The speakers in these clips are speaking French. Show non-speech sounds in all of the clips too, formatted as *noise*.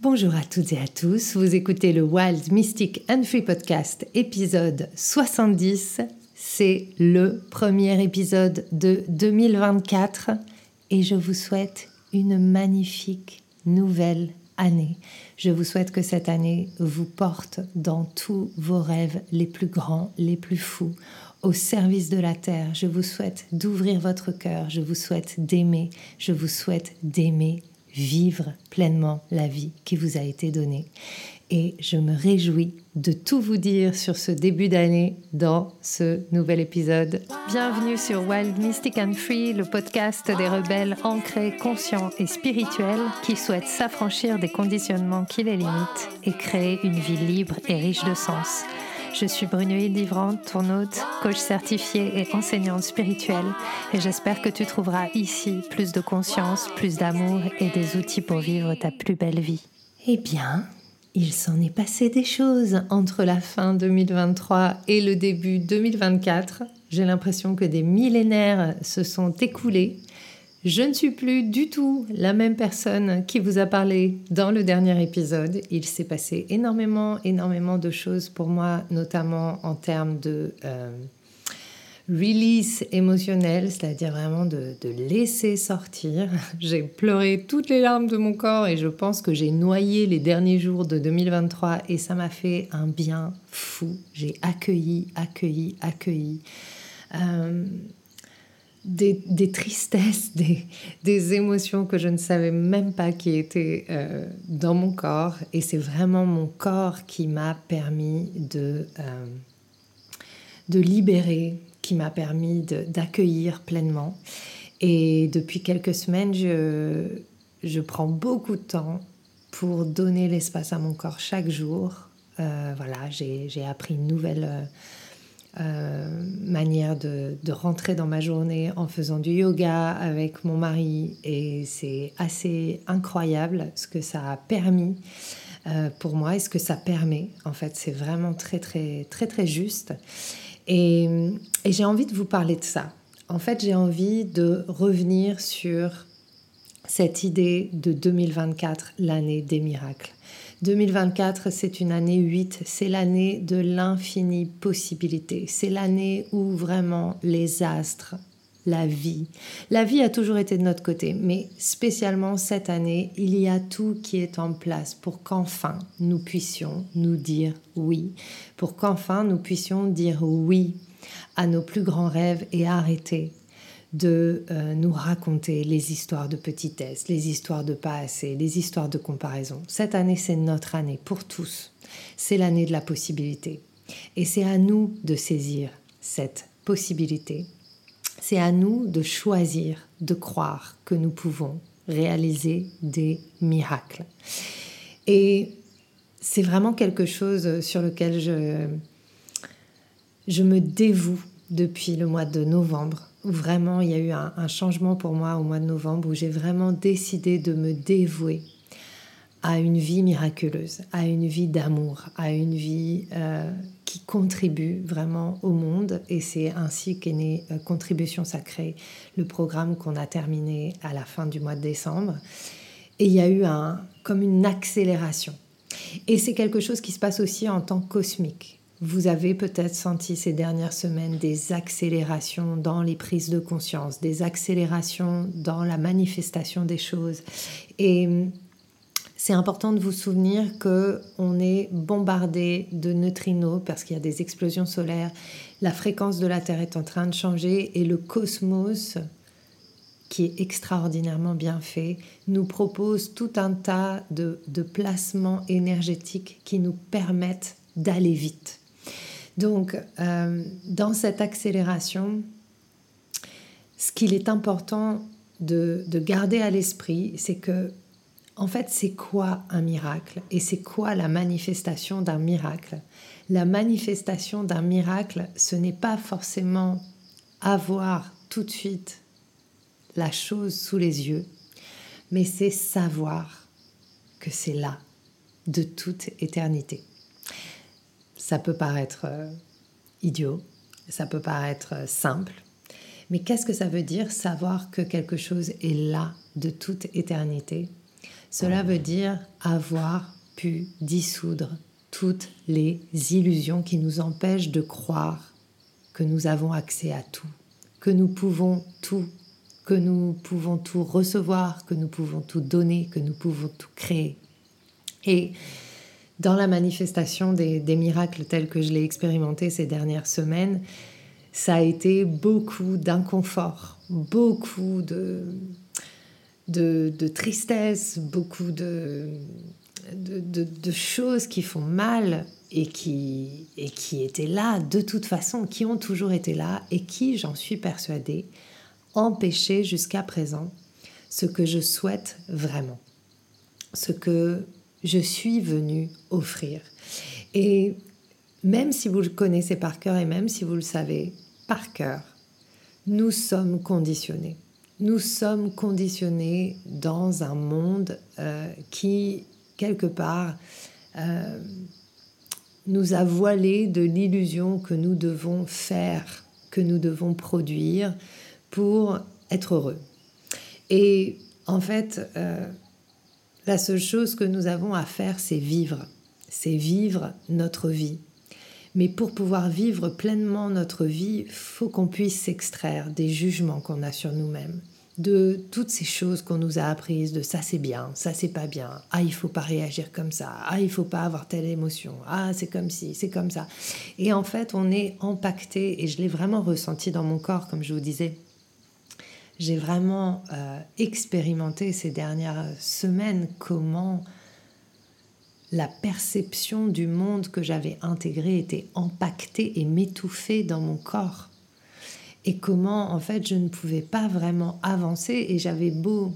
Bonjour à toutes et à tous, vous écoutez le Wild Mystic and Free Podcast épisode 70. C'est le premier épisode de 2024 et je vous souhaite une magnifique nouvelle année. Je vous souhaite que cette année vous porte dans tous vos rêves les plus grands, les plus fous, au service de la terre. Je vous souhaite d'ouvrir votre cœur, je vous souhaite d'aimer, je vous souhaite d'aimer vivre pleinement la vie qui vous a été donnée. Et je me réjouis de tout vous dire sur ce début d'année dans ce nouvel épisode. Bienvenue sur Wild Mystic and Free, le podcast des rebelles ancrés, conscients et spirituels qui souhaitent s'affranchir des conditionnements qui les limitent et créer une vie libre et riche de sens. Je suis Brunoïde Livrante, ton hôte, coach certifié et enseignante spirituelle, et j'espère que tu trouveras ici plus de conscience, plus d'amour et des outils pour vivre ta plus belle vie. Eh bien, il s'en est passé des choses entre la fin 2023 et le début 2024. J'ai l'impression que des millénaires se sont écoulés je ne suis plus du tout la même personne qui vous a parlé dans le dernier épisode. Il s'est passé énormément, énormément de choses pour moi, notamment en termes de euh, release émotionnel, c'est-à-dire vraiment de, laisser sortir. *laughs* J'ai pleuré toutes les larmes de mon corps et je pense que j'ai noyé les derniers jours de 2023 et ça m'a fait un bien fou. J'ai accueilli, accueilli, accueilli. Euh, des, tristesses, des, émotions que je ne savais même pas qui étaient euh, dans mon corps. Et c'est vraiment mon corps qui m'a permis de, euh, de libérer, qui m'a permis d'accueillir pleinement. Et depuis quelques semaines, je, je prends beaucoup de temps pour donner l'espace à mon corps chaque jour. Euh, voilà, j'ai appris une nouvelle euh, manière de, rentrer dans ma journée en faisant du yoga avec mon mari et c'est assez incroyable ce que ça a permis euh, pour moi et ce que ça permet. En fait, c'est vraiment très très très très juste et, et j'ai envie de vous parler de ça. En fait, j'ai envie de revenir sur cette idée de 2024, l'année des miracles. 2024, c'est une année 8, c'est l'année de l'infinie possibilité, c'est l'année où vraiment les astres, la vie, la vie a toujours été de notre côté, mais spécialement cette année, il y a tout qui est en place pour qu'enfin nous puissions nous dire oui, pour qu'enfin nous puissions dire oui à nos plus grands rêves et arrêter de euh, nous raconter les histoires de petitesse, les histoires de pas assez, les histoires de comparaison. Cette année, c'est notre année pour tous. C'est l'année de la possibilité. Et c'est à nous de saisir cette possibilité. C'est à nous de choisir, de croire que nous pouvons réaliser des miracles. Et c'est vraiment quelque chose sur lequel je, je me dévoue depuis le mois de novembre vraiment il y a eu un, changement pour moi au mois de novembre où j'ai vraiment décidé de me dévouer à une vie miraculeuse, à une vie d'amour, à une vie euh, qui contribue vraiment au monde. Et c'est ainsi qu'est né euh, Contribution Sacrée, le programme qu'on a terminé à la fin du mois de décembre. Et il y a eu un, comme une accélération. Et c'est quelque chose qui se passe aussi en temps cosmique. Vous avez peut-être senti ces dernières semaines des accélérations dans les prises de conscience, des accélérations dans la manifestation des choses. Et c'est important de vous souvenir que on est bombardé de neutrinos parce qu'il y a des explosions solaires. La fréquence de la Terre est en train de changer et le cosmos, qui est extraordinairement bien fait, nous propose tout un tas de, de placements énergétiques qui nous permettent d'aller vite. Donc, euh, dans cette accélération, ce qu'il est important de, garder à l'esprit, c'est que, en fait, c'est quoi un miracle et c'est quoi la manifestation d'un miracle? La manifestation d'un miracle, ce n'est pas forcément avoir tout de suite la chose sous les yeux, mais c'est savoir que c'est là, de toute éternité. Ça peut paraître euh, idiot, ça peut paraître euh, simple, mais qu'est-ce que ça veut dire savoir que quelque chose est là de toute éternité? Cela veut dire avoir pu dissoudre toutes les illusions qui nous empêchent de croire que nous avons accès à tout, que nous pouvons tout, que nous pouvons tout recevoir, que nous pouvons tout donner, que nous pouvons tout créer. Et dans la manifestation des, miracles tels que je l'ai expérimenté ces dernières semaines, ça a été beaucoup d'inconfort, beaucoup de, de, tristesse, beaucoup de, de, choses qui font mal et qui, et qui étaient là de toute façon, qui ont toujours été là et qui, j'en suis persuadée, empêchaient jusqu'à présent ce que je souhaite vraiment, ce que je suis venue offrir. Et même si vous le connaissez par cœur et même si vous le savez par cœur, nous sommes conditionnés. Nous sommes conditionnés dans un monde euh, qui, quelque part, euh, nous a voilé de l'illusion que nous devons faire, que nous devons produire pour être heureux. Et en fait, euh, la seule chose que nous avons à faire, c'est vivre. C'est vivre notre vie. Mais pour pouvoir vivre pleinement notre vie, faut qu'on puisse s'extraire des jugements qu'on a sur nous-mêmes, de toutes ces choses qu'on nous a apprises, de ça c'est bien, ça c'est pas bien, ah il faut pas réagir comme ça, ah il faut pas avoir telle émotion, ah c'est comme si, c'est comme ça. Et en fait, on est empaqueté, et je l'ai vraiment ressenti dans mon corps, comme je vous disais, j'ai vraiment euh, expérimenté ces dernières semaines comment la perception du monde que j'avais intégré était empaquetée et m'étouffait dans mon corps. Et comment, en fait, je ne pouvais pas vraiment avancer et j'avais beau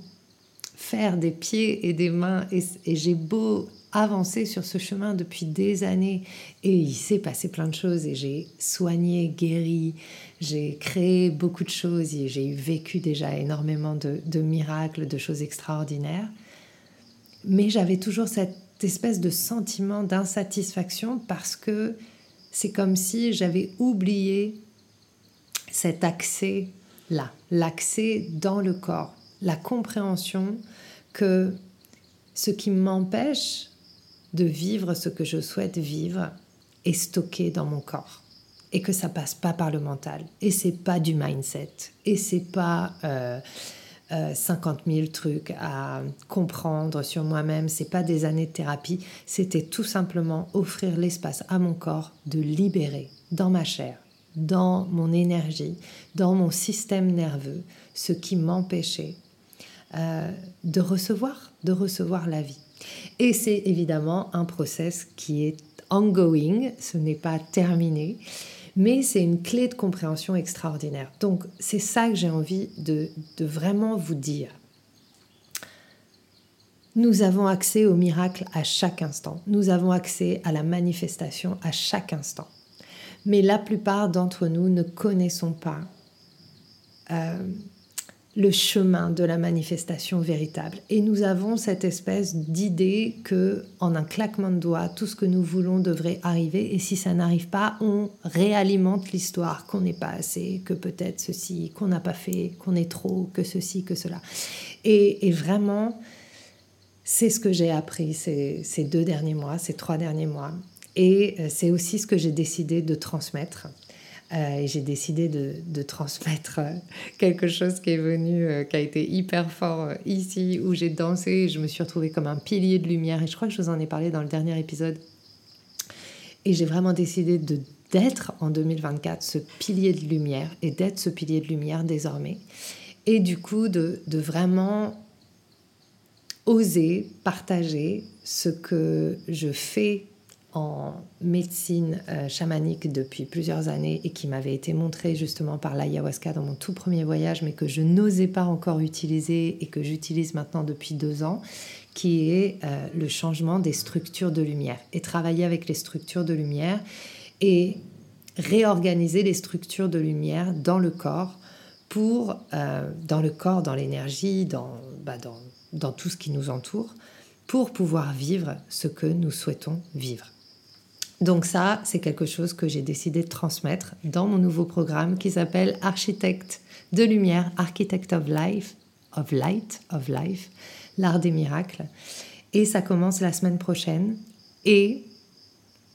faire des pieds et des mains et, et j'ai beau avancé sur ce chemin depuis des années et il s'est passé plein de choses et j'ai soigné, guéri, j'ai créé beaucoup de choses et j'ai vécu déjà énormément de, de miracles, de choses extraordinaires. Mais j'avais toujours cette espèce de sentiment d'insatisfaction parce que c'est comme si j'avais oublié cet accès là, l'accès dans le corps, la compréhension que ce qui m'empêche de vivre ce que je souhaite vivre est stocké dans mon corps. Et que ça passe pas par le mental. Et c'est pas du mindset. Et c'est pas euh, 50 euh, 000 trucs à comprendre sur moi-même. C'est pas des années de thérapie. C'était tout simplement offrir l'espace à mon corps de libérer dans ma chair dans mon énergie dans mon système nerveux ce qui m'empêchait euh, de recevoir de recevoir la vie et c'est évidemment un process qui est ongoing, ce n'est pas terminé, mais c'est une clé de compréhension extraordinaire. Donc c'est ça que j'ai envie de, vraiment vous dire. Nous avons accès au miracle à chaque instant. Nous avons accès à la manifestation à chaque instant. Mais la plupart d'entre nous ne connaissons pas euh, le chemin de la manifestation véritable. Et nous avons cette espèce d'idée que, en un claquement de doigts, tout ce que nous voulons devrait arriver. Et si ça n'arrive pas, on réalimente l'histoire qu'on n'est pas assez, que peut-être ceci, qu'on n'a pas fait, qu'on est trop, que ceci, que cela. Et, vraiment, c'est ce que j'ai appris ces, deux derniers mois, ces trois derniers mois. Et euh, c'est aussi ce que j'ai décidé de transmettre. Euh, et j'ai décidé de, transmettre euh, quelque chose qui est venu, euh, qui a été hyper fort ici, où j'ai dansé et je me suis retrouvée comme un pilier de lumière. Et je crois que je vous en ai parlé dans le dernier épisode. Et j'ai vraiment décidé de d'être en 2024 ce pilier de lumière et d'être ce pilier de lumière désormais. Et du coup, de, de vraiment oser partager ce que je fais en médecine euh, chamanique depuis plusieurs années et qui m'avait été montré justement par l'ayahuasca dans mon tout premier voyage, mais que je n'osais pas encore utiliser et que j'utilise maintenant depuis deux ans, qui est euh, le changement des structures de lumière. Et travailler avec les structures de lumière et réorganiser les structures de lumière dans le corps pour, euh, dans le corps, dans l'énergie, dans, bah, dans, dans tout ce qui nous entoure, pour pouvoir vivre ce que nous souhaitons vivre. Donc ça, c'est quelque chose que j'ai décidé de transmettre dans mon nouveau programme qui s'appelle Architecte de lumière, Architect of Life, of Light, of Life, l'art des miracles. Et ça commence la semaine prochaine. Et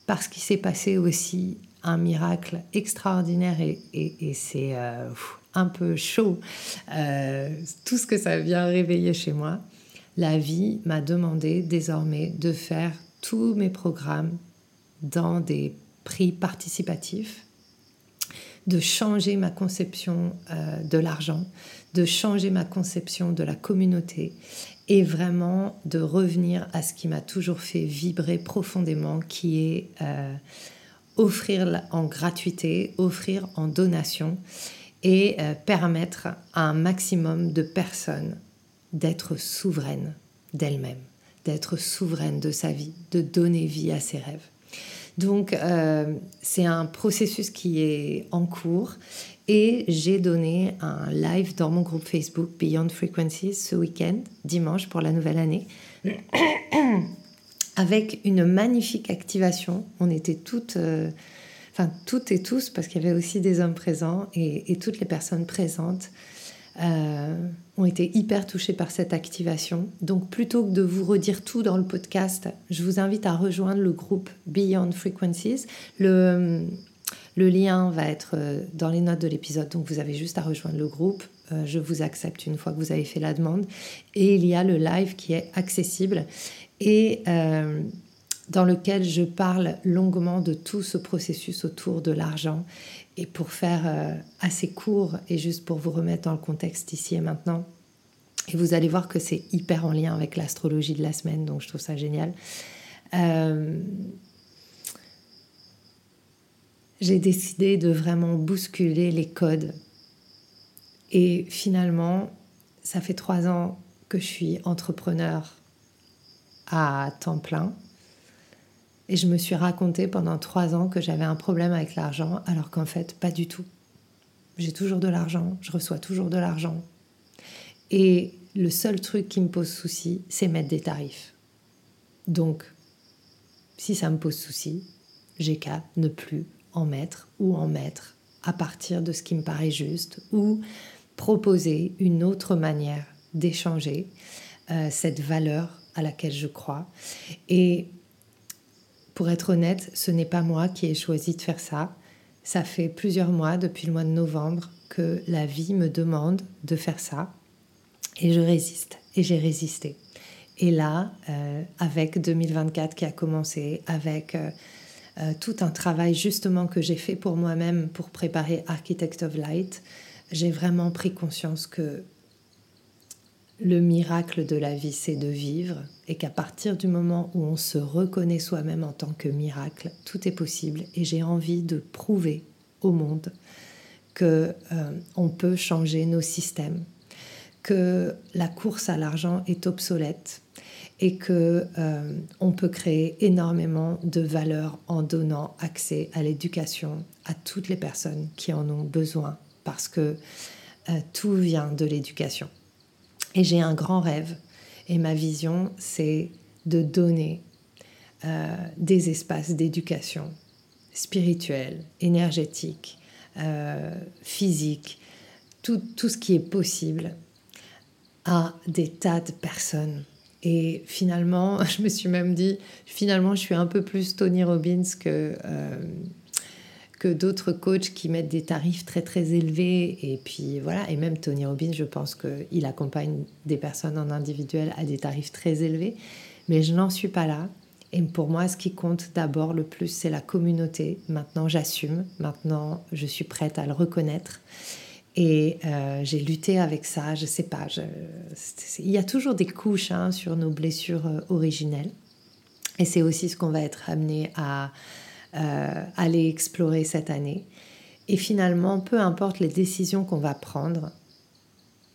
parce qu'il s'est passé aussi un miracle extraordinaire et, c'est euh, un peu chaud, euh, tout ce que ça vient réveiller chez moi, la vie m'a demandé désormais de faire tous mes programmes dans des prix participatifs, de changer ma conception euh, de l'argent, de changer ma conception de la communauté et vraiment de revenir à ce qui m'a toujours fait vibrer profondément, qui est euh, offrir en gratuité, offrir en donation et euh, permettre à un maximum de personnes d'être souveraines d'elles-mêmes, d'être souveraines de sa vie, de donner vie à ses rêves. Donc euh, c'est un processus qui est en cours et j'ai donné un live dans mon groupe Facebook Beyond Frequencies ce week-end, dimanche pour la nouvelle année, *coughs* avec une magnifique activation. On était toutes, euh, enfin toutes et tous, parce qu'il y avait aussi des hommes présents et, toutes les personnes présentes. Euh, ont été hyper touchés par cette activation. Donc plutôt que de vous redire tout dans le podcast, je vous invite à rejoindre le groupe Beyond Frequencies. Le, lien va être euh, dans les notes de l'épisode, donc vous avez juste à rejoindre le groupe. Euh, je vous accepte une fois que vous avez fait la demande. Et il y a le live qui est accessible et euh, dans lequel je parle longuement de tout ce processus autour de l'argent. Et pour faire assez court et juste pour vous remettre dans le contexte ici et maintenant, et vous allez voir que c'est hyper en lien avec l'astrologie de la semaine, donc je trouve ça génial j'ai décidé de vraiment bousculer les codes. Et finalement, ça fait trois ans que je suis entrepreneur à temps plein. Et je me suis raconté pendant trois ans que j'avais un problème avec l'argent, alors qu'en fait, pas du tout. J'ai toujours de l'argent, je reçois toujours de l'argent. Et le seul truc qui me pose souci, c'est mettre des tarifs. Donc, si ça me pose souci, j'ai qu'à ne plus en mettre ou en mettre à partir de ce qui me paraît juste ou proposer une autre manière d'échanger euh, cette valeur à laquelle je crois. Et pour être honnête, ce n'est pas moi qui ai choisi de faire ça. Ça fait plusieurs mois, depuis le mois de novembre, que la vie me demande de faire ça. Et je résiste. Et j'ai résisté. Et là, euh, avec 2024 qui a commencé, avec euh, euh, tout un travail justement que j'ai fait pour moi-même pour préparer Architect of Light, j'ai vraiment pris conscience que le miracle de la vie, c'est de vivre et qu'à partir du moment où on se reconnaît soi-même en tant que miracle, tout est possible. Et j'ai envie de prouver au monde que euh, on peut changer nos systèmes, que la course à l'argent est obsolète, et que euh, on peut créer énormément de valeur en donnant accès à l'éducation à toutes les personnes qui en ont besoin parce que euh, tout vient de l'éducation. Et j'ai un grand rêve. Et ma vision c'est de donner euh, des espaces d'éducation spirituelle, énergétique, physique, tout, tout ce qui est possible à des tas de personnes. Et finalement, *laughs* je me suis même dit, finalement, je suis un peu plus Tony Robbins que, euh, d'autres coachs qui mettent des tarifs très très élevés. Et puis voilà, et même Tony Robbins, je pense qu'il accompagne des personnes en individuel à des tarifs très élevés. Mais je n'en suis pas là. Et pour moi, ce qui compte d'abord le plus, c'est la communauté. Maintenant, j'assume. Maintenant, je suis prête à le reconnaître. Et euh, j'ai lutté avec ça, je sais pas. il y a toujours des couches hein, sur nos blessures euh, originelles. Et c'est aussi ce qu'on va être amené à euh, aller explorer cette année. Et finalement, peu importe les décisions qu'on va prendre,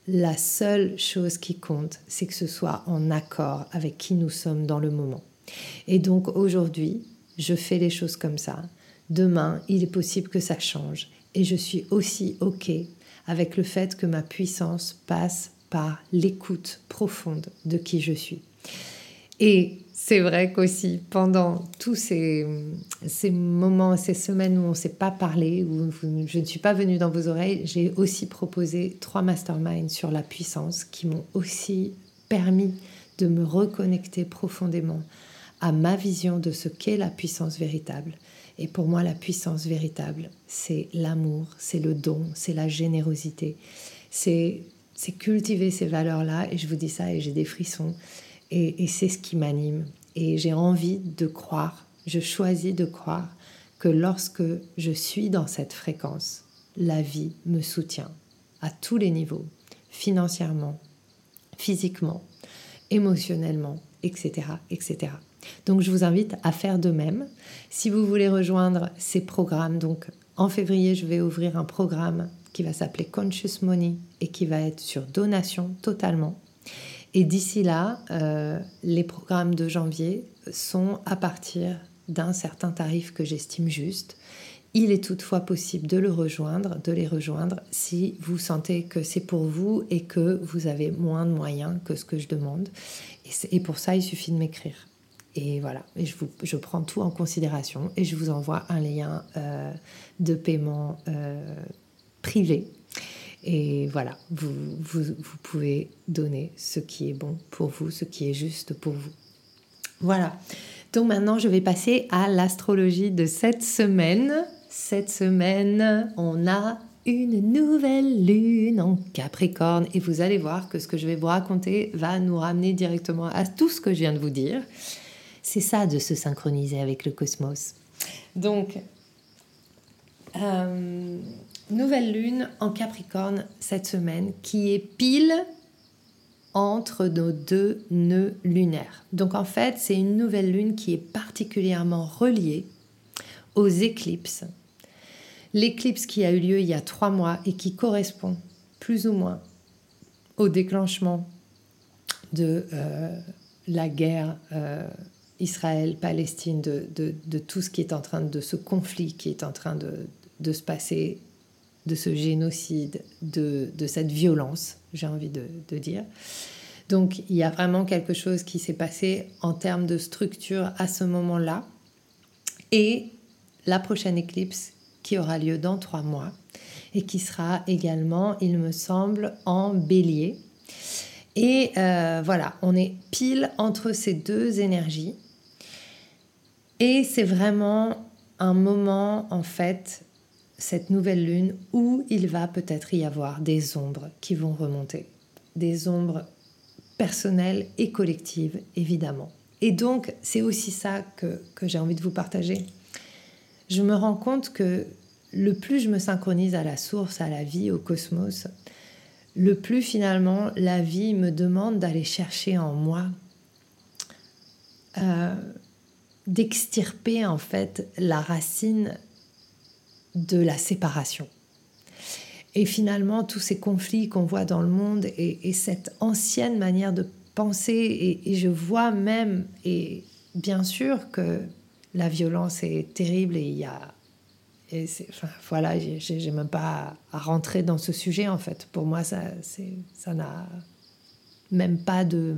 la seule chose qui compte, c'est que ce soit en accord avec qui nous sommes dans le moment. Et donc aujourd'hui, je fais les choses comme ça. Demain, il est possible que ça change. Et je suis aussi OK avec le fait que ma puissance passe par l'écoute profonde de qui je suis. Et c'est vrai qu'aussi, pendant tous ces, ces, moments, ces semaines où on ne s'est pas parlé, où je ne suis pas venue dans vos oreilles, j'ai aussi proposé trois masterminds sur la puissance qui m'ont aussi permis de me reconnecter profondément à ma vision de ce qu'est la puissance véritable. Et pour moi, la puissance véritable, c'est l'amour, c'est le don, c'est la générosité, c'est cultiver ces valeurs-là. Et je vous dis ça et j'ai des frissons. Et, c'est ce qui m'anime. Et j'ai envie de croire, je choisis de croire que lorsque je suis dans cette fréquence, la vie me soutient à tous les niveaux, financièrement, physiquement, émotionnellement, etc., etc. Donc je vous invite à faire de même. Si vous voulez rejoindre ces programmes, donc en février, je vais ouvrir un programme qui va s'appeler Conscious Money et qui va être sur donation totalement. Et d'ici là, euh, les programmes de janvier sont à partir d'un certain tarif que j'estime juste. Il est toutefois possible de le rejoindre, de les rejoindre si vous sentez que c'est pour vous et que vous avez moins de moyens que ce que je demande. Et, pour ça, il suffit de m'écrire. Et voilà, et je, vous, je, prends tout en considération et je vous envoie un lien euh, de paiement euh, privé. Et voilà, vous, vous, pouvez donner ce qui est bon pour vous, ce qui est juste pour vous. Voilà, donc maintenant je vais passer à l'astrologie de cette semaine. Cette semaine, on a une nouvelle lune en Capricorne et vous allez voir que ce que je vais vous raconter va nous ramener directement à tout ce que je viens de vous dire. C'est ça de se synchroniser avec le cosmos. Donc, euh, nouvelle lune en Capricorne cette semaine qui est pile entre nos deux nœuds lunaires. Donc en fait, c'est une nouvelle lune qui est particulièrement reliée aux éclipses. L'éclipse qui a eu lieu il y a trois mois et qui correspond plus ou moins au déclenchement de euh, la guerre euh, Israël-Palestine, de, tout ce qui est en train de ce conflit qui est en train de, se passer, de ce génocide, de, cette violence, j'ai envie de, dire. Donc il y a vraiment quelque chose qui s'est passé en termes de structure à ce moment-là. Et la prochaine éclipse qui aura lieu dans trois mois et qui sera également, il me semble, en bélier. Et euh, voilà, on est pile entre ces deux énergies. Et c'est vraiment un moment, en fait, cette nouvelle lune, où il va peut-être y avoir des ombres qui vont remonter. Des ombres personnelles et collectives, évidemment. Et donc, c'est aussi ça que, j'ai envie de vous partager. Je me rends compte que le plus je me synchronise à la source, à la vie, au cosmos, le plus finalement la vie me demande d'aller chercher en moi euh, d'extirper en fait la racine de la séparation. Et finalement, tous ces conflits qu'on voit dans le monde et, cette ancienne manière de penser, et, je vois même, et bien sûr que la violence est terrible et il y a... Et enfin, voilà, j'ai même pas à, rentrer dans ce sujet en fait. Pour moi, ça, ça n'a même pas de...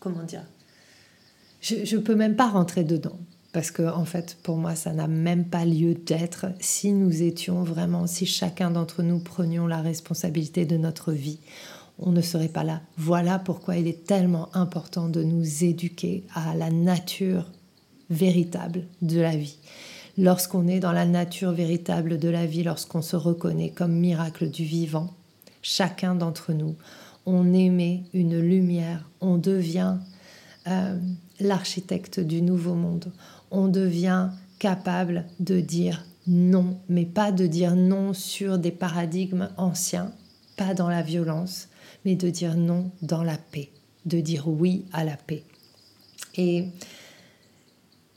Comment dire je ne peux même pas rentrer dedans. Parce que, en fait, pour moi, ça n'a même pas lieu d'être si nous étions vraiment, si chacun d'entre nous prenions la responsabilité de notre vie. On ne serait pas là. Voilà pourquoi il est tellement important de nous éduquer à la nature véritable de la vie. Lorsqu'on est dans la nature véritable de la vie, lorsqu'on se reconnaît comme miracle du vivant, chacun d'entre nous, on émet une lumière, on devient euh, l'architecte du nouveau monde. On devient capable de dire non, mais pas de dire non sur des paradigmes anciens, pas dans la violence, mais de dire non dans la paix, de dire oui à la paix. Et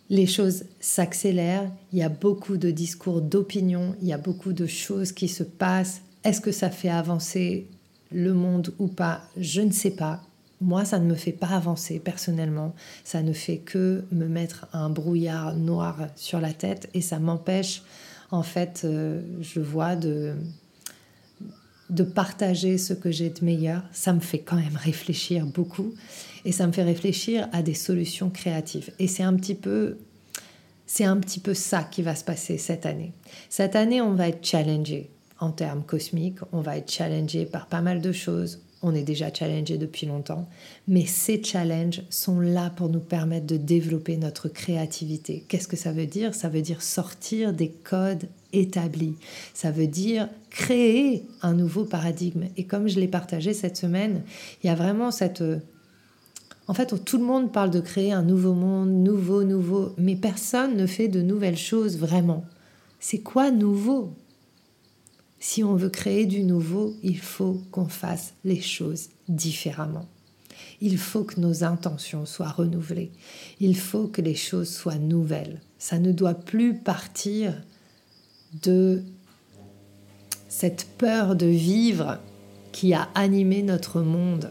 les choses s'accélèrent, il y a beaucoup de discours d'opinion, il y a beaucoup de choses qui se passent. Est-ce que ça fait avancer le monde ou pas? Je ne sais pas moi, ça ne me fait pas avancer personnellement. Ça ne fait que me mettre un brouillard noir sur la tête et ça m'empêche, en fait, euh, je vois, de, de partager ce que j'ai de meilleur. Ça me fait quand même réfléchir beaucoup et ça me fait réfléchir à des solutions créatives. Et c'est un petit peu. C'est un petit peu ça qui va se passer cette année. Cette année, on va être challengé en termes cosmiques, on va être challengé par pas mal de choses on est déjà challengé depuis longtemps, mais ces challenges sont là pour nous permettre de développer notre créativité. Qu'est-ce que ça veut dire? Ça veut dire sortir des codes établis. Ça veut dire créer un nouveau paradigme. Et comme je l'ai partagé cette semaine, il y a vraiment cette... En fait, tout le monde parle de créer un nouveau monde, nouveau, nouveau, mais personne ne fait de nouvelles choses vraiment. C'est quoi nouveau? Si on veut créer du nouveau, il faut qu'on fasse les choses différemment. Il faut que nos intentions soient renouvelées. Il faut que les choses soient nouvelles. Ça ne doit plus partir de cette peur de vivre qui a animé notre monde,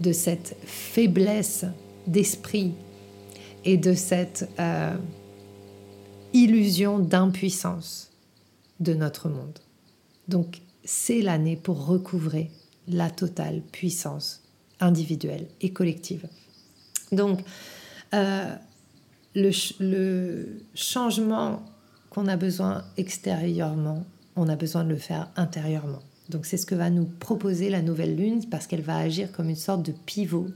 de cette faiblesse d'esprit et de cette euh, illusion d'impuissance de notre monde. Donc c'est l'année pour recouvrer la totale puissance individuelle et collective. Donc euh, le, changement qu'on a besoin extérieurement, on a besoin de le faire intérieurement. Donc c'est ce que va nous proposer la nouvelle lune parce qu'elle va agir comme une sorte de pivot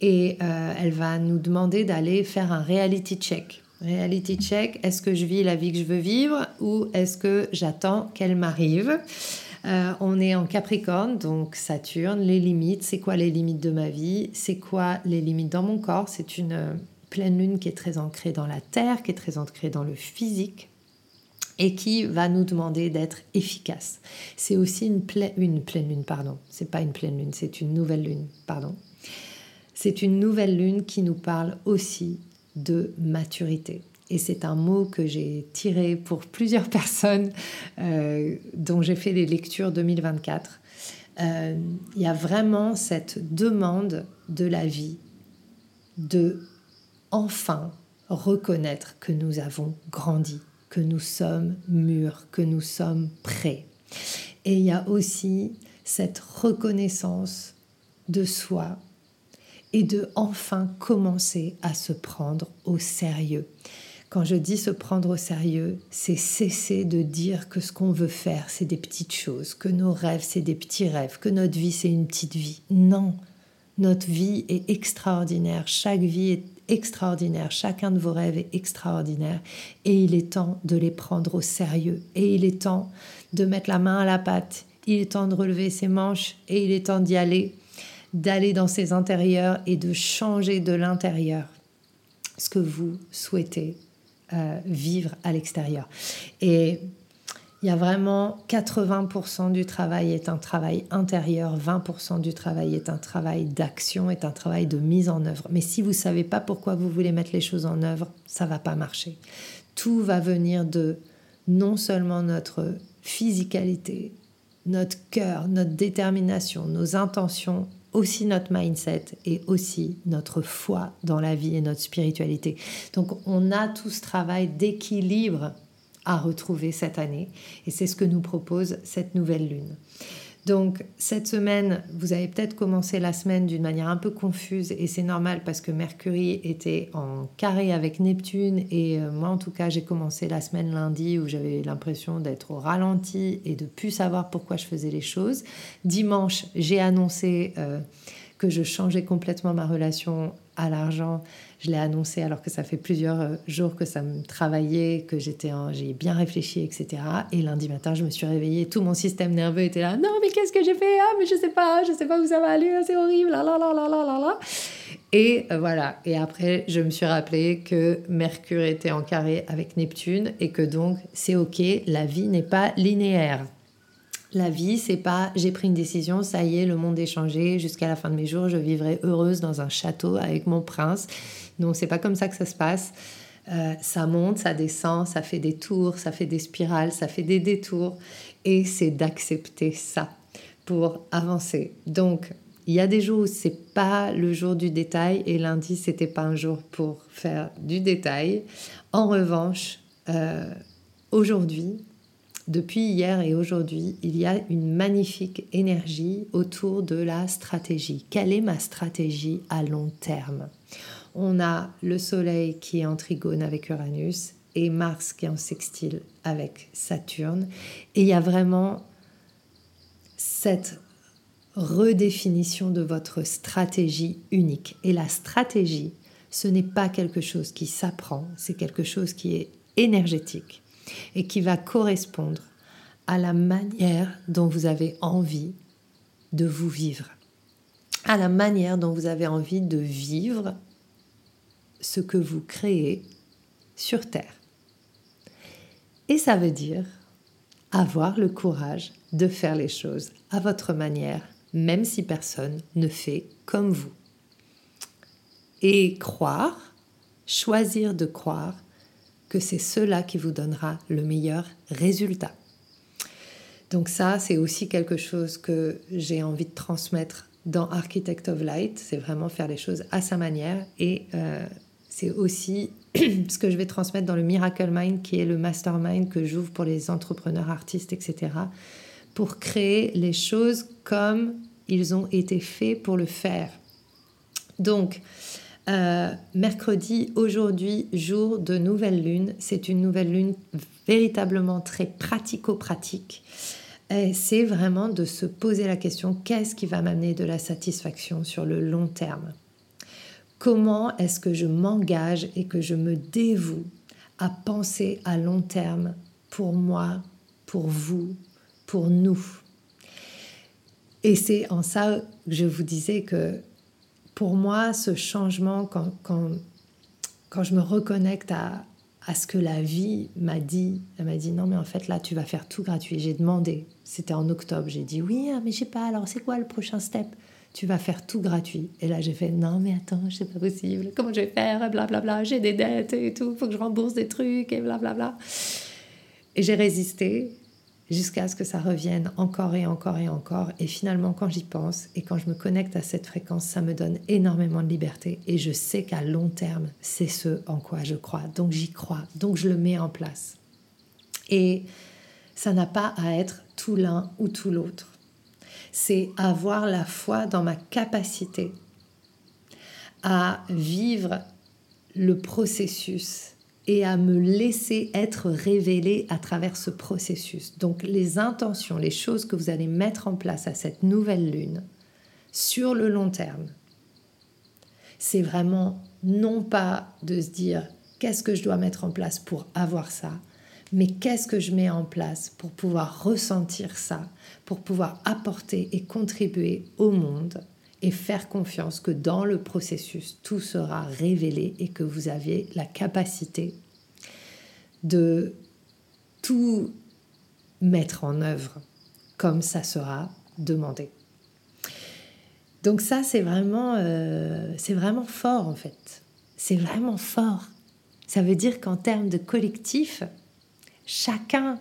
et euh, elle va nous demander d'aller faire un reality check Reality check, est-ce que je vis la vie que je veux vivre ou est-ce que j'attends qu'elle m'arrive? Euh, On est en Capricorne, donc Saturne, les limites, c'est quoi les limites de ma vie? C'est quoi les limites dans mon corps? C'est une euh, pleine lune qui est très ancrée dans la terre, qui est très ancrée dans le physique et qui va nous demander d'être efficace. C'est aussi une, une pleine lune, pardon. C'est pas une pleine lune, c'est une nouvelle lune, pardon. C'est une nouvelle lune qui nous parle aussi de maturité. Et c'est un mot que j'ai tiré pour plusieurs *laughs* personnes euh, dont j'ai fait les lectures 2024. Euh, il y a vraiment cette demande de la vie de enfin reconnaître que nous avons grandi, que nous sommes mûrs, que nous sommes prêts. Et il y a aussi cette reconnaissance de soi et de enfin commencer à se prendre au sérieux. Quand je dis se prendre au sérieux, c'est cesser de dire que ce qu'on veut faire, c'est des petites choses, que nos rêves, c'est des petits rêves, que notre vie, c'est une petite vie. Non, notre vie est extraordinaire, chaque vie est extraordinaire, chacun de vos rêves est extraordinaire. Et il est temps de les prendre au sérieux. Et il est temps de mettre la main à la pâte, il est temps de relever ses manches. Et il est temps d'y aller d'aller dans ses intérieurs et de changer de l'intérieur ce que vous souhaitez euh, vivre à l'extérieur. Et il y a vraiment 80% du travail est un travail intérieur, 20% du travail est un travail d'action, est un travail de mise en œuvre. Mais si vous ne savez pas pourquoi vous voulez mettre les choses en œuvre, ça va pas marcher. Tout va venir de non seulement notre physicalité, notre cœur, notre détermination, nos intentions aussi notre mindset et aussi notre foi dans la vie et notre spiritualité. Donc on a tout ce travail d'équilibre à retrouver cette année et c'est ce que nous propose cette nouvelle lune. Donc cette semaine, vous avez peut-être commencé la semaine d'une manière un peu confuse et c'est normal parce que Mercury était en carré avec Neptune et euh, moi en tout cas j'ai commencé la semaine lundi où j'avais l'impression d'être au ralenti et de plus savoir pourquoi je faisais les choses. Dimanche, j'ai annoncé euh, que je changeais complètement ma relation à l'argent je l'ai annoncé alors que ça fait plusieurs euh, jours que ça me travaillait, que j'étais, j'ai bien réfléchi, etc. Et lundi matin, je me suis réveillée, tout mon système nerveux était là. Non, mais qu'est-ce que j'ai fait? Ah, mais je sais pas, je sais pas où ça va aller, c'est horrible, là, là, là, là, là, là. Et euh, voilà. Et après, je me suis rappelé que Mercure était en carré avec Neptune et que donc c'est ok, la vie n'est pas linéaire. La vie, c'est pas j'ai pris une décision, ça y est, le monde est changé, jusqu'à la fin de mes jours, je vivrai heureuse dans un château avec mon prince. Non, c'est pas comme ça que ça se passe. Euh, ça monte, ça descend, ça fait des tours, ça fait des spirales, ça fait des détours. Et c'est d'accepter ça pour avancer. Donc, il y a des jours où c'est pas le jour du détail et lundi c'était pas un jour pour faire du détail. En revanche, euh, aujourd'hui, depuis hier et aujourd'hui, il y a une magnifique énergie autour de la stratégie. Quelle est ma stratégie à long terme? On a le Soleil qui est en trigone avec Uranus et Mars qui est en sextile avec Saturne. Et il y a vraiment cette redéfinition de votre stratégie unique. Et la stratégie, ce n'est pas quelque chose qui s'apprend, c'est quelque chose qui est énergétique et qui va correspondre à la manière dont vous avez envie de vous vivre, à la manière dont vous avez envie de vivre ce que vous créez sur Terre. Et ça veut dire avoir le courage de faire les choses à votre manière, même si personne ne fait comme vous. Et croire, choisir de croire que c'est cela qui vous donnera le meilleur résultat. Donc ça, c'est aussi quelque chose que j'ai envie de transmettre dans Architect of Light. C'est vraiment faire les choses à sa manière. Et euh, c'est aussi *clears throat* ce que je vais transmettre dans le Miracle Mind, qui est le mastermind que j'ouvre pour les entrepreneurs, artistes, etc. Pour créer les choses comme ils ont été faits pour le faire. Donc, euh, mercredi, aujourd'hui, jour de nouvelle lune. C'est une nouvelle lune véritablement très pratico-pratique. C'est vraiment de se poser la question qu'est-ce qui va m'amener de la satisfaction sur le long terme? Comment est-ce que je m'engage et que je me dévoue à penser à long terme pour moi, pour vous, pour nous? Et c'est en ça que je vous disais que pour moi, ce changement, quand, quand, je me reconnecte à, à ce que la vie m'a dit, elle m'a dit non mais en fait là tu vas faire tout gratuit. J'ai demandé, c'était en octobre, j'ai dit oui hein, mais je sais pas alors c'est quoi le prochain step? Tu vas faire tout gratuit. Et là j'ai fait non mais attends c'est pas possible, comment je vais faire? Blablabla, bla, bla, j'ai des dettes et tout, faut que je rembourse des trucs et blablabla. Bla, bla. Et j'ai résisté jusqu'à ce que ça revienne encore et encore et encore. Et finalement, quand j'y pense et quand je me connecte à cette fréquence, ça me donne énormément de liberté. Et je sais qu'à long terme, c'est ce en quoi je crois. Donc j'y crois. Donc je le mets en place. Et ça n'a pas à être tout l'un ou tout l'autre. C'est avoir la foi dans ma capacité à vivre le processus et à me laisser être révélé à travers ce processus. Donc les intentions, les choses que vous allez mettre en place à cette nouvelle lune sur le long terme, c'est vraiment non pas de se dire qu'est-ce que je dois mettre en place pour avoir ça, mais qu'est-ce que je mets en place pour pouvoir ressentir ça, pour pouvoir apporter et contribuer au monde et faire confiance que dans le processus, tout sera révélé et que vous avez la capacité de tout mettre en œuvre comme ça sera demandé. Donc ça, c'est vraiment, euh, c'est vraiment fort en fait. C'est vraiment fort. Ça veut dire qu'en termes de collectif, chacun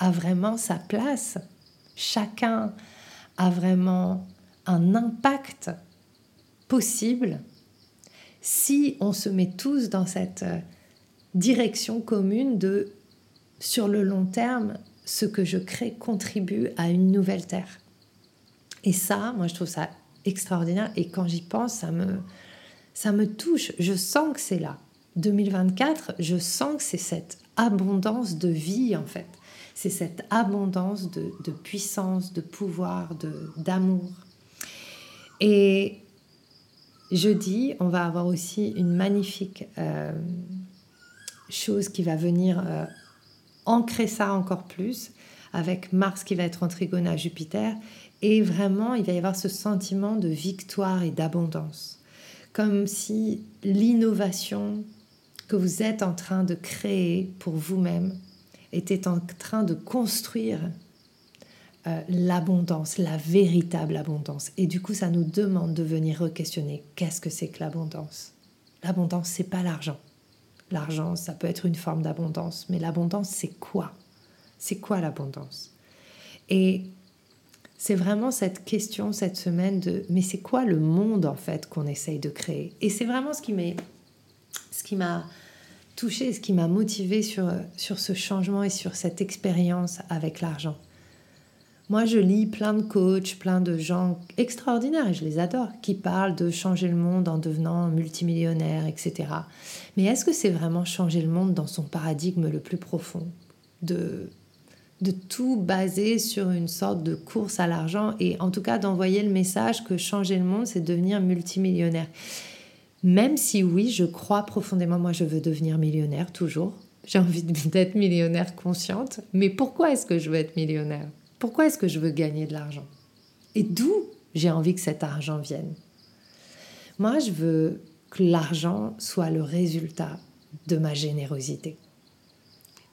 a vraiment sa place. Chacun a vraiment un impact possible si on se met tous dans cette euh, direction commune de sur le long terme, ce que je crée contribue à une nouvelle terre. Et ça, moi je trouve ça extraordinaire et quand j'y pense, ça me ça me touche, je sens que c'est là. 2024, je sens que c'est cette abondance de vie en fait. C'est cette abondance de, de, puissance, de pouvoir, d'amour. Et jeudi, on va avoir aussi une magnifique euh, chose qui va venir euh, ancrer ça encore plus, avec Mars qui va être en trigone à Jupiter. Et vraiment, il va y avoir ce sentiment de victoire et d'abondance. Comme si l'innovation que vous êtes en train de créer pour vous-même était en train de construire euh, l'abondance, la véritable abondance. Et du coup, ça nous demande de venir re-questionner qu'est-ce que c'est que l'abondance? L'abondance, c'est pas l'argent. L'argent, ça peut être une forme d'abondance, mais l'abondance, c'est quoi? C'est quoi l'abondance? Et c'est vraiment cette question cette semaine de mais c'est quoi le monde en fait qu'on essaye de créer? Et c'est vraiment ce qui m'a ce qui m'a touché, ce qui m'a motivé sur, sur ce changement et sur cette expérience avec l'argent. Moi, je lis plein de coachs, plein de gens extraordinaires, et je les adore, qui parlent de changer le monde en devenant multimillionnaire, etc. Mais est-ce que c'est vraiment changer le monde dans son paradigme le plus profond? De, de tout baser sur une sorte de course à l'argent et en tout cas d'envoyer le message que changer le monde, c'est devenir multimillionnaire. Même si oui, je crois profondément, moi je veux devenir millionnaire toujours. J'ai envie d'être millionnaire consciente. Mais pourquoi est-ce que je veux être millionnaire? Pourquoi est-ce que je veux gagner de l'argent? Et d'où j'ai envie que cet argent vienne? Moi, je veux que l'argent soit le résultat de ma générosité.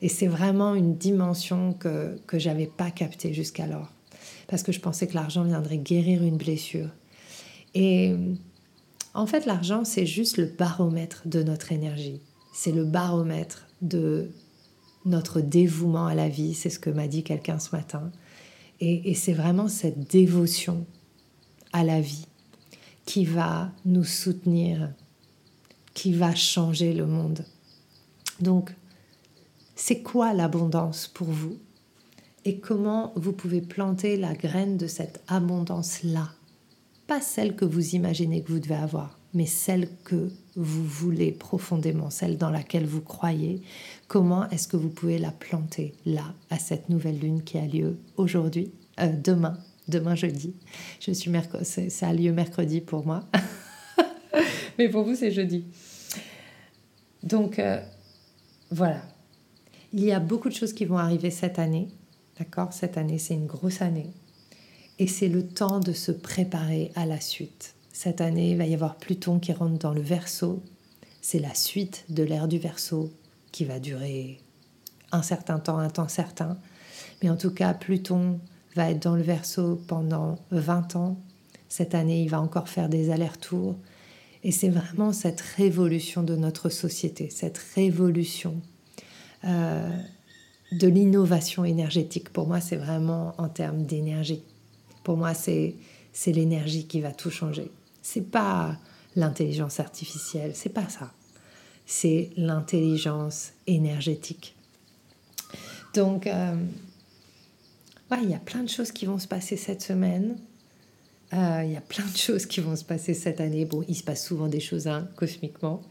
Et c'est vraiment une dimension que, que je n'avais pas captée jusqu'alors. Parce que je pensais que l'argent viendrait guérir une blessure. Et en fait, l'argent, c'est juste le baromètre de notre énergie. C'est le baromètre de notre dévouement à la vie. C'est ce que m'a dit quelqu'un ce matin. Et, c'est vraiment cette dévotion à la vie qui va nous soutenir, qui va changer le monde. Donc, c'est quoi l'abondance pour vous? Et comment vous pouvez planter la graine de cette abondance-là? Pas celle que vous imaginez que vous devez avoir, mais celle que vous voulez profondément, celle dans laquelle vous croyez. Comment est-ce que vous pouvez la planter là, à cette nouvelle lune qui a lieu aujourd'hui, euh, demain, demain jeudi? Je suis ça a lieu mercredi pour moi, *laughs* mais pour vous c'est jeudi. Donc euh, voilà, il y a beaucoup de choses qui vont arriver cette année. D'accord? Cette année, c'est une grosse année. Et c'est le temps de se préparer à la suite. Cette année, il va y avoir Pluton qui rentre dans le verso. C'est la suite de l'ère du verso qui va durer un certain temps, un temps certain. Mais en tout cas, Pluton va être dans le verso pendant 20 ans. Cette année, il va encore faire des allers-retours. Et c'est vraiment cette révolution de notre société, cette révolution euh, de l'innovation énergétique. Pour moi, c'est vraiment en termes d'énergie. Pour moi, c'est c'est l'énergie qui va tout changer. C'est pas l'intelligence artificielle, c'est pas ça. C'est l'intelligence énergétique. Donc, euh, il y a plein de choses qui vont se passer cette semaine. Euh, il y a plein de choses qui vont se passer cette année. Bon, il se passe souvent des choses hein, cosmiquement.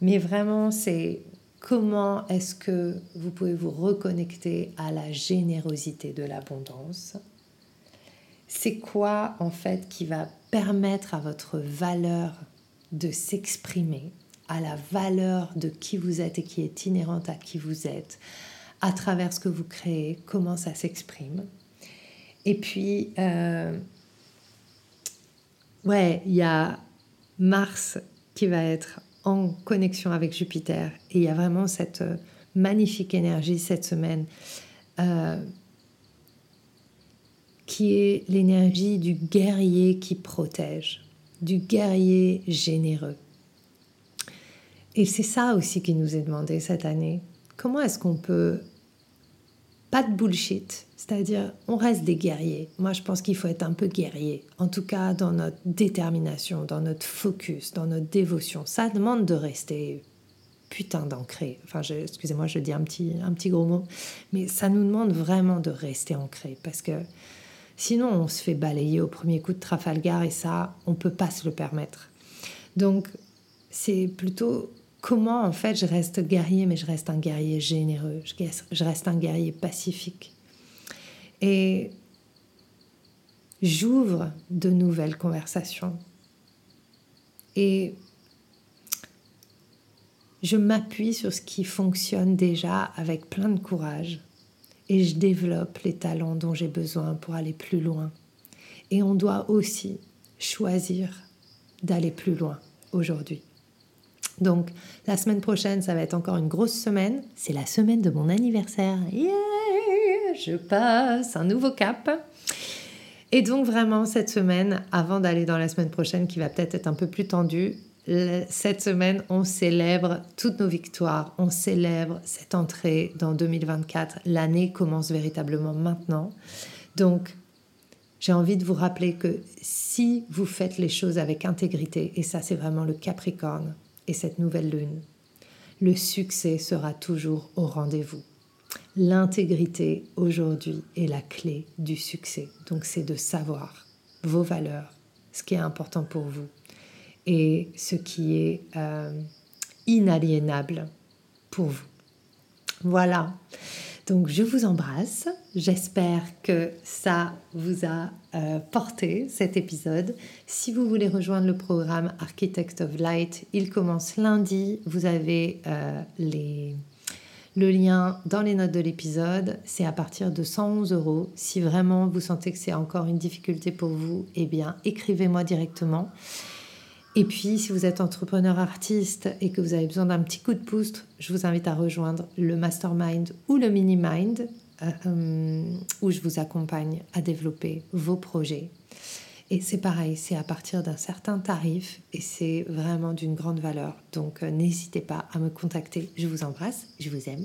Mais vraiment, c'est Comment est-ce que vous pouvez vous reconnecter à la générosité de l'abondance? C'est quoi en fait qui va permettre à votre valeur de s'exprimer, à la valeur de qui vous êtes et qui est inhérente à qui vous êtes, à travers ce que vous créez, comment ça s'exprime? Et puis, euh, ouais, il y a Mars qui va être en connexion avec Jupiter. Et il y a vraiment cette euh, magnifique énergie cette semaine euh, qui est l'énergie du guerrier qui protège, du guerrier généreux. Et c'est ça aussi qui nous est demandé cette année. Comment est-ce qu'on peut pas de bullshit, c'est-à-dire on reste des guerriers. Moi je pense qu'il faut être un peu guerrier, en tout cas dans notre détermination, dans notre focus, dans notre dévotion. Ça demande de rester putain d'ancré. Enfin, excusez-moi, je dis un petit, un petit gros mot, mais ça nous demande vraiment de rester ancré parce que sinon on se fait balayer au premier coup de Trafalgar et ça, on peut pas se le permettre. Donc c'est plutôt comment en fait je reste guerrier, mais je reste un guerrier généreux, je reste un guerrier pacifique. Et j'ouvre de nouvelles conversations. Et je m'appuie sur ce qui fonctionne déjà avec plein de courage. Et je développe les talents dont j'ai besoin pour aller plus loin. Et on doit aussi choisir d'aller plus loin aujourd'hui. Donc la semaine prochaine, ça va être encore une grosse semaine. C'est la semaine de mon anniversaire. Yeah je passe un nouveau cap. Et donc vraiment cette semaine, avant d'aller dans la semaine prochaine qui va peut-être être un peu plus tendue, cette semaine, on célèbre toutes nos victoires, on célèbre cette entrée dans 2024. L'année commence véritablement maintenant. Donc, j'ai envie de vous rappeler que si vous faites les choses avec intégrité, et ça c'est vraiment le Capricorne, et cette nouvelle lune, le succès sera toujours au rendez-vous. L'intégrité aujourd'hui est la clé du succès. Donc c'est de savoir vos valeurs, ce qui est important pour vous et ce qui est euh, inaliénable pour vous. Voilà. Donc je vous embrasse. J'espère que ça vous a euh, porté cet épisode. Si vous voulez rejoindre le programme Architect of Light, il commence lundi. Vous avez euh, les, le lien dans les notes de l'épisode. C'est à partir de 111 euros. Si vraiment vous sentez que c'est encore une difficulté pour vous, eh bien écrivez-moi directement. Et puis, si vous êtes entrepreneur artiste et que vous avez besoin d'un petit coup de pouce, je vous invite à rejoindre le mastermind ou le mini-mind euh, euh, où je vous accompagne à développer vos projets. Et c'est pareil, c'est à partir d'un certain tarif et c'est vraiment d'une grande valeur. Donc euh, n'hésitez pas à me contacter. Je vous embrasse, je vous aime